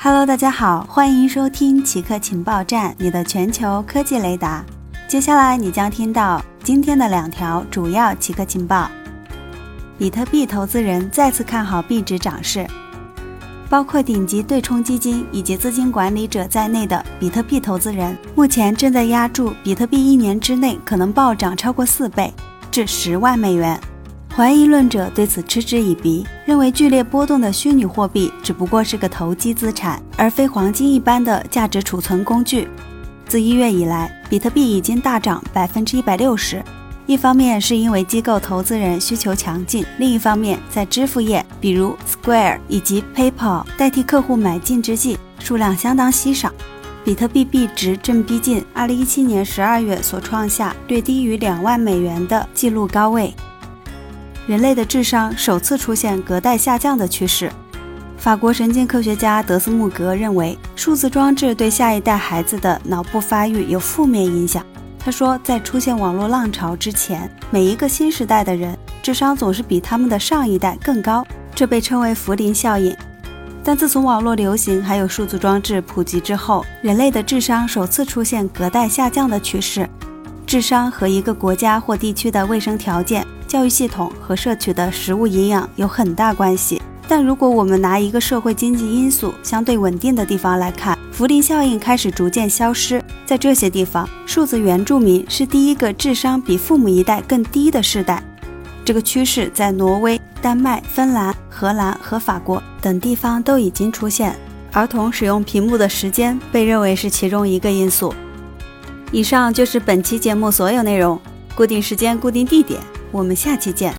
Hello，大家好，欢迎收听奇客情报站，你的全球科技雷达。接下来你将听到今天的两条主要奇客情报：比特币投资人再次看好币值涨势，包括顶级对冲基金以及资金管理者在内的比特币投资人，目前正在压注比特币一年之内可能暴涨超过四倍，至十万美元。怀疑论者对此嗤之以鼻，认为剧烈波动的虚拟货币只不过是个投机资产，而非黄金一般的价值储存工具。自一月以来，比特币已经大涨百分之一百六十。一方面是因为机构投资人需求强劲，另一方面在支付业，比如 Square 以及 PayPal 代替客户买进之际，数量相当稀少。比特币币值正逼近二零一七年十二月所创下略低于两万美元的纪录高位。人类的智商首次出现隔代下降的趋势。法国神经科学家德斯穆格认为，数字装置对下一代孩子的脑部发育有负面影响。他说，在出现网络浪潮之前，每一个新时代的人智商总是比他们的上一代更高，这被称为福林效应。但自从网络流行还有数字装置普及之后，人类的智商首次出现隔代下降的趋势。智商和一个国家或地区的卫生条件。教育系统和摄取的食物营养有很大关系，但如果我们拿一个社会经济因素相对稳定的地方来看，福林效应开始逐渐消失。在这些地方，数字原住民是第一个智商比父母一代更低的世代。这个趋势在挪威、丹麦、芬兰、荷兰和法国等地方都已经出现。儿童使用屏幕的时间被认为是其中一个因素。以上就是本期节目所有内容，固定时间，固定地点。我们下期见。